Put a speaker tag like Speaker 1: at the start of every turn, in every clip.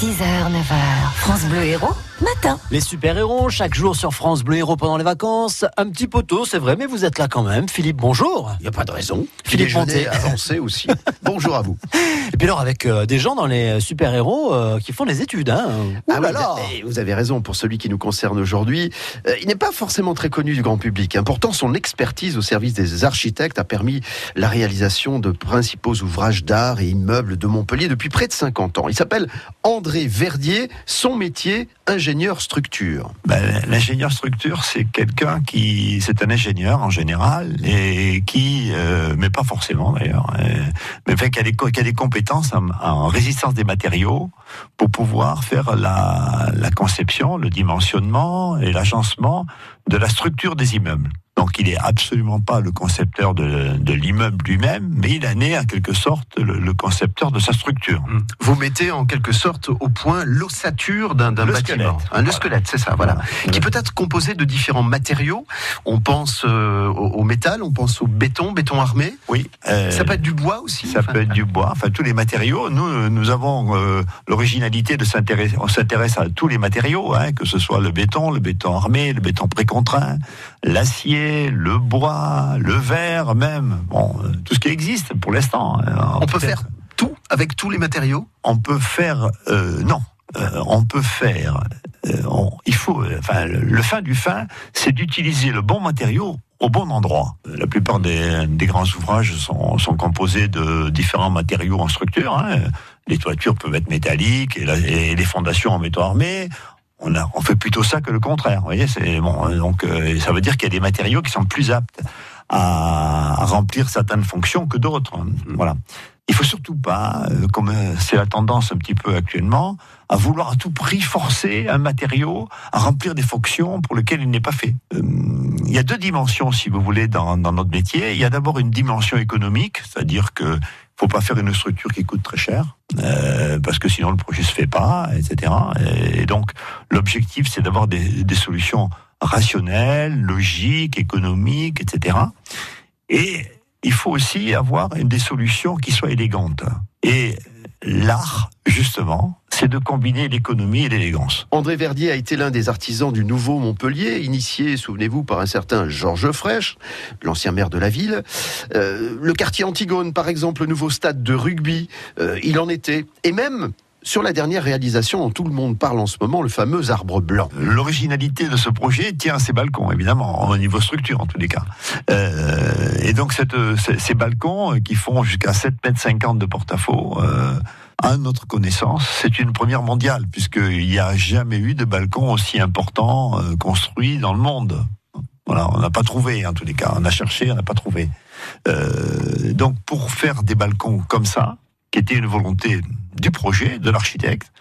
Speaker 1: 6h, 9h, France Bleu Héros, matin.
Speaker 2: Les super-héros, chaque jour sur France Bleu Héros pendant les vacances. Un petit poteau, c'est vrai, mais vous êtes là quand même. Philippe, bonjour.
Speaker 3: Il n'y a pas de raison.
Speaker 2: Philippe Montet.
Speaker 3: avancé aussi. Bonjour à vous.
Speaker 2: Et puis alors, avec euh, des gens dans les super-héros euh, qui font des études. Hein.
Speaker 3: Ah
Speaker 2: là là.
Speaker 3: vous avez raison, pour celui qui nous concerne aujourd'hui, euh, il n'est pas forcément très connu du grand public. hein. Pourtant, son expertise au service des architectes a permis la réalisation de principaux ouvrages d'art et immeubles de Montpellier depuis près de 50 ans. Il s'appelle André Verdier, son métier, ingénieur structure.
Speaker 4: Ben, L'ingénieur structure, c'est quelqu'un qui, c'est un ingénieur en général et qui, euh, mais pas forcément d'ailleurs, euh, mais enfin, qui a des, a des compétences en, en résistance des matériaux pour pouvoir faire la, la conception, le dimensionnement et l'agencement de la structure des immeubles. Donc, il est absolument pas le concepteur de, de l'immeuble lui-même, mais il en est en quelque sorte le, le concepteur de sa structure.
Speaker 3: Vous mettez en quelque sorte au point l'ossature d'un bâtiment.
Speaker 4: squelette.
Speaker 3: Hein, le squelette, c'est ça, voilà.
Speaker 4: Voilà.
Speaker 3: Qui peut être composé de différents matériaux. On pense euh, au, au métal, on pense au béton, béton armé.
Speaker 4: Oui. euh,
Speaker 3: Ça peut être du bois aussi.
Speaker 4: Ça
Speaker 3: enfin.
Speaker 4: peut être du bois, enfin tous les matériaux. Nous, nous avons euh, l'originalité de s'intéresser. On s'intéresse à tous les matériaux, hein, que ce soit le béton, le béton armé, le béton précontraint, l'acier, le bois, le verre même. Bon, euh, tout ce qui existe pour l'instant. hein.
Speaker 3: On peut faire tout avec tous les matériaux?
Speaker 4: On peut faire. euh, non. Euh, on peut faire. euh, on- il faut. Enfin, le, fin du fin, c'est d'utiliser le bon matériau au bon endroit. La plupart des, des grands ouvrages sont, sont composés de différents matériaux en structure. hein. Les toitures peuvent être métalliques et, la- et les fondations en métaux armés. On, a, on fait plutôt ça que le contraire. Vous voyez, c'est bon. euh, Donc, euh, ça veut dire qu'il y a des matériaux qui sont plus aptes à, remplir certaines fonctions que d'autres. hein. Voilà. Il faut surtout pas, euh, comme euh, c'est la tendance un petit peu actuellement, à vouloir à tout prix forcer un matériau à remplir des fonctions pour lesquelles il n'est pas fait. Il y a deux dimensions, si vous voulez, dans, dans notre métier. Il y a d'abord une dimension économique, c'est-à-dire que faut pas faire une structure qui coûte très cher, euh, parce que sinon le projet se fait pas, etc. Et donc l'objectif, c'est d'avoir des, solutions rationnelles, logiques, économiques, etc. Et il faut aussi avoir des solutions qui soient élégantes. Et l'art, justement, c'est de combiner l'économie et l'élégance.
Speaker 3: André Verdier a été l'un des artisans du nouveau Montpellier, initié, souvenez-vous, par un certain Georges Frêche, l'ancien maire de la ville. Euh, le quartier Antigone, par exemple, le nouveau stade de rugby, euh, il en était. Et même sur la dernière réalisation dont tout le monde parle en ce moment, le fameux arbre blanc.
Speaker 4: L'originalité de ce projet tient à ces balcons, évidemment, au niveau structure en tous les cas. Euh, et donc cette, ces, balcons euh, qui font jusqu'à 7,50 m de porte-à-faux, euh, à notre connaissance, c'est une première mondiale, puisqu'il n'y a jamais eu de balcon aussi important euh, construit dans le monde. Voilà, on n'a pas trouvé en tous les cas. On a cherché, on n'a pas trouvé. Euh, donc pour faire des balcons comme ça, qui était une volonté du projet, de l'architecte,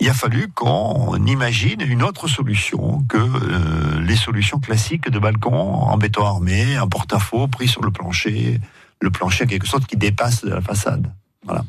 Speaker 4: il a fallu qu'on imagine une autre solution que euh, les solutions classiques de balcon en béton armé, en porte-à-faux pris sur le plancher, le plancher en quelque sorte qui dépasse de la façade. Voilà.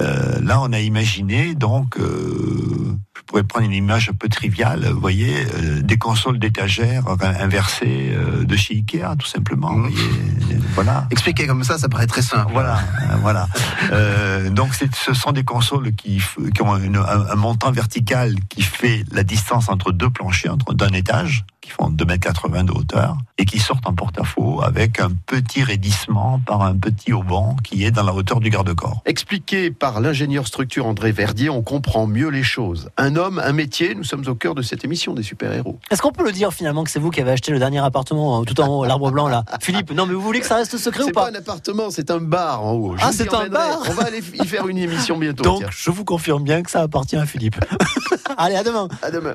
Speaker 4: Euh, là, on a imaginé donc, euh, je pourrais prendre une image un peu triviale, vous voyez, euh, des consoles d'étagères inversées euh, de chez Ikea, tout simplement. Vous voyez, voilà.
Speaker 3: Expliqué comme ça, ça paraît très simple.
Speaker 4: Voilà, euh, voilà. Euh, donc ce sont des consoles qui, ont une- un, un montant vertical qui fait la distance entre deux planchers, entre d'un étage, qui font 2,80 m de hauteur, et qui sortent en porte-à-faux avec un petit raidissement par un petit auban qui est dans la hauteur du garde-corps.
Speaker 3: Expliqué par l'ingénieur structure André Verdier, on comprend mieux les choses. Un homme, un métier, nous sommes au cœur de cette émission des super-héros.
Speaker 2: Est-ce qu'on peut le dire finalement que c'est vous qui avez acheté le dernier appartement euh, tout en haut, l'arbre blanc là Philippe, non mais vous voulez que ça reste secret ou
Speaker 3: C'est
Speaker 2: pas
Speaker 3: pas un appartement, c'est un bar en haut. Je
Speaker 2: Ah, c'est un bar
Speaker 3: On va aller y faire une émission bientôt.
Speaker 2: Donc
Speaker 3: tiens.
Speaker 2: je vous confirme bien que ça appartient à Philippe. Allez, à demain
Speaker 3: À demain.